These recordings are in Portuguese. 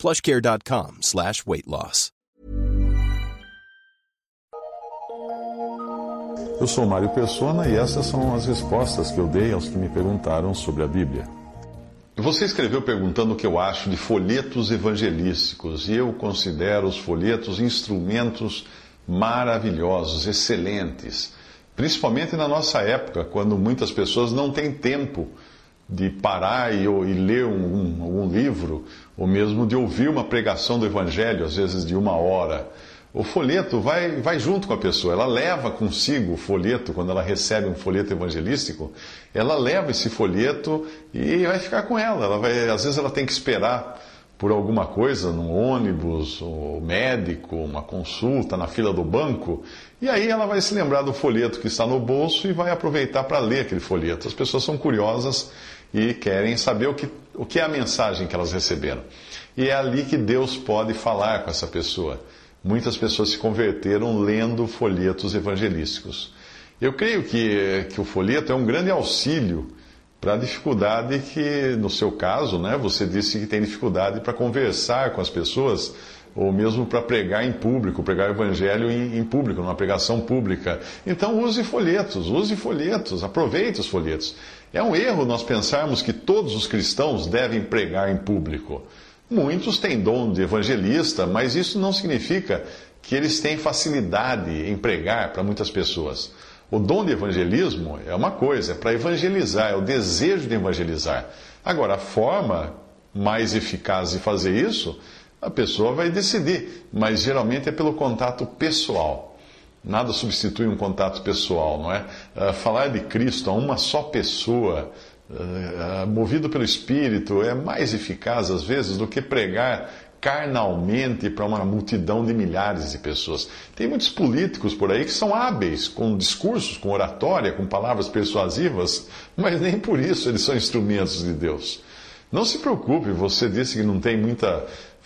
plushcare.com slash weight loss. Eu sou Mário Persona e essas são as respostas que eu dei aos que me perguntaram sobre a Bíblia. Você escreveu perguntando o que eu acho de folhetos evangelísticos, e eu considero os folhetos instrumentos maravilhosos, excelentes, principalmente na nossa época, quando muitas pessoas não têm tempo de parar e, e ler um, um, um livro, ou mesmo de ouvir uma pregação do Evangelho, às vezes de uma hora. O folheto vai, vai junto com a pessoa, ela leva consigo o folheto, quando ela recebe um folheto evangelístico, ela leva esse folheto e vai ficar com ela. ela vai, às vezes ela tem que esperar por alguma coisa, num ônibus, o médico, uma consulta na fila do banco, e aí ela vai se lembrar do folheto que está no bolso e vai aproveitar para ler aquele folheto. As pessoas são curiosas e querem saber o que, o que é a mensagem que elas receberam. E é ali que Deus pode falar com essa pessoa muitas pessoas se converteram lendo folhetos evangelísticos. Eu creio que, que o folheto é um grande auxílio para a dificuldade que, no seu caso, né, você disse que tem dificuldade para conversar com as pessoas, ou mesmo para pregar em público, pregar o evangelho em, em, público, numa pregação pública. Então use folhetos, use folhetos, aproveite os folhetos. É um erro nós pensarmos que todos os cristãos devem pregar em público. Muitos têm dom de evangelista, mas isso não significa que eles têm facilidade em pregar para muitas pessoas. O dom de evangelismo é uma coisa, é para evangelizar, é o desejo de evangelizar. Agora, a forma mais eficaz de fazer isso, a pessoa vai decidir, mas geralmente é pelo contato pessoal. Nada substitui um contato pessoal, não é? Uh, falar de Cristo a uma só pessoa uh, movido pelo Espírito, é mais eficaz às vezes do que pregar carnalmente para uma multidão de milhares de pessoas. Tem muitos políticos por aí que são hábeis com discursos, com oratória, com palavras persuasivas, mas nem por isso eles são instrumentos de Deus. Não se preocupe, você disse que não tem muita,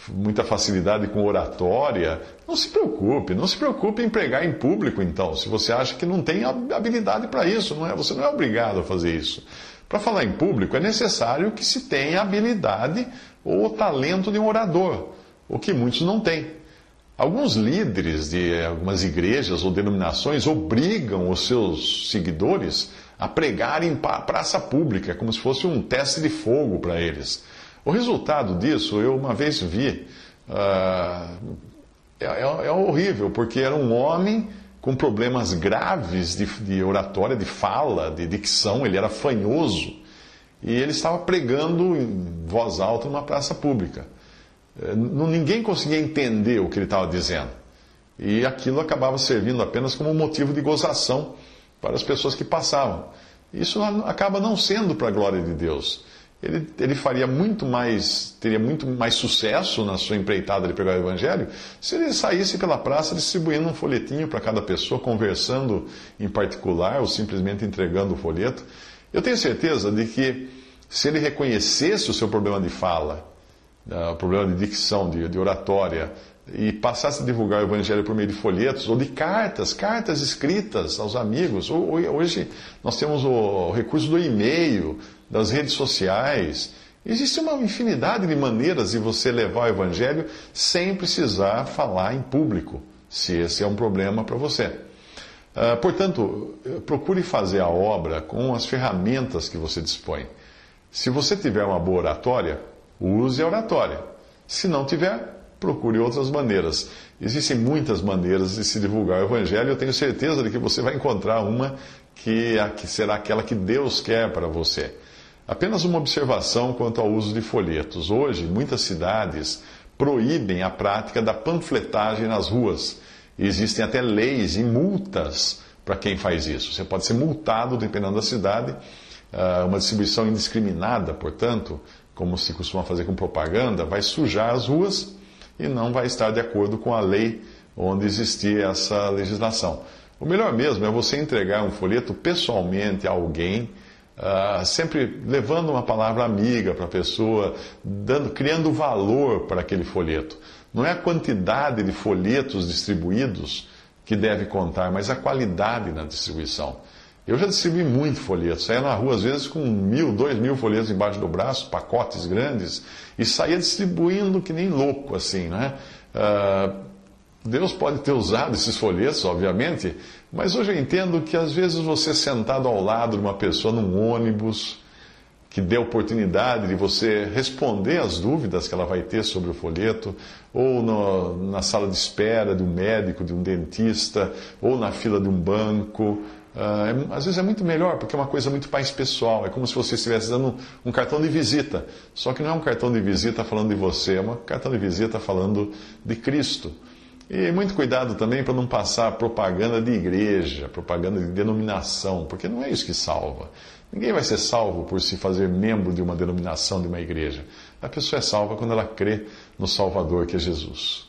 muita facilidade com oratória. Não se preocupe, não se preocupe em pregar em público, então, se você acha que não tem habilidade para isso, não é? Você não é obrigado a fazer isso. Para falar em público, é necessário que se tenha habilidade ou talento de um orador, o que muitos não têm. Alguns líderes de algumas igrejas ou denominações obrigam os seus seguidores a pregar em praça pública, como se fosse um teste de fogo para eles. O resultado disso, eu uma vez vi, uh, é, é, horrível, porque era um homem com problemas graves de, de oratória, de fala, de dicção, ele era fanhoso. E ele estava pregando em voz alta numa praça pública. É, ninguém conseguia entender o que ele estava dizendo. E aquilo acabava servindo apenas como motivo de gozação para as pessoas que passavam. Isso acaba não sendo para a glória de Deus ele, ele faria muito mais, teria muito mais sucesso na sua empreitada de pregar o Evangelho se ele saísse pela praça distribuindo um folhetinho para cada pessoa, conversando em particular ou simplesmente entregando o folheto. Eu tenho certeza de que se ele reconhecesse o seu problema de fala, né, o problema de dicção, de, de oratória, e passasse a divulgar o Evangelho por meio de folhetos ou de cartas, cartas escritas aos amigos. Hoje nós temos o recurso do e-mail, das redes sociais. Existe uma infinidade de maneiras de você levar o Evangelho sem precisar falar em público, se esse é um problema para você. Uh, portanto, procure fazer a obra com as ferramentas que você dispõe. Se você tiver uma boa oratória, use a oratória. Se não tiver, procure outras maneiras. Existem muitas maneiras de se divulgar o Evangelho. Eu tenho certeza de que você vai encontrar uma que, que será aquela que Deus quer para você. Apenas uma observação quanto ao uso de folhetos. Hoje, muitas cidades proíbem a prática da panfletagem nas ruas. Existem até leis e multas para quem faz isso. Você pode ser multado, dependendo da cidade. Ah, uma distribuição indiscriminada, portanto, como se costuma fazer com propaganda, vai sujar as ruas e não vai estar de acordo com a lei onde existia essa legislação. O melhor mesmo é você entregar um folheto pessoalmente a alguém, uh, sempre levando uma palavra amiga para a pessoa, dando, criando valor para aquele folheto. Não é a quantidade de folhetos distribuídos que deve contar, mas a qualidade na distribuição. Eu já distribuí muito folheto, saía na rua às vezes com mil, dois mil folhetos embaixo do braço, pacotes grandes, e saía distribuindo que nem louco, assim, né? Uh, Deus pode ter usado esses folhetos, obviamente, mas hoje eu entendo que às vezes você sentado ao lado de uma pessoa num ônibus, que dê oportunidade de você responder as dúvidas que ela vai ter sobre o folheto, ou no, na sala de espera de um médico, de um dentista, ou na fila de um banco, Uh, é, às vezes é muito melhor, porque é uma coisa muito mais pessoal. É como se você estivesse dando um cartão de visita. Só que não é um cartão de visita falando de você, é um cartão de visita falando de Cristo. E muito cuidado também para não passar propaganda de igreja, propaganda de denominação, porque não é isso que salva. Ninguém vai ser salvo por se fazer membro de uma denominação, de uma igreja. A pessoa é salva quando ela crê no Salvador, que é Jesus.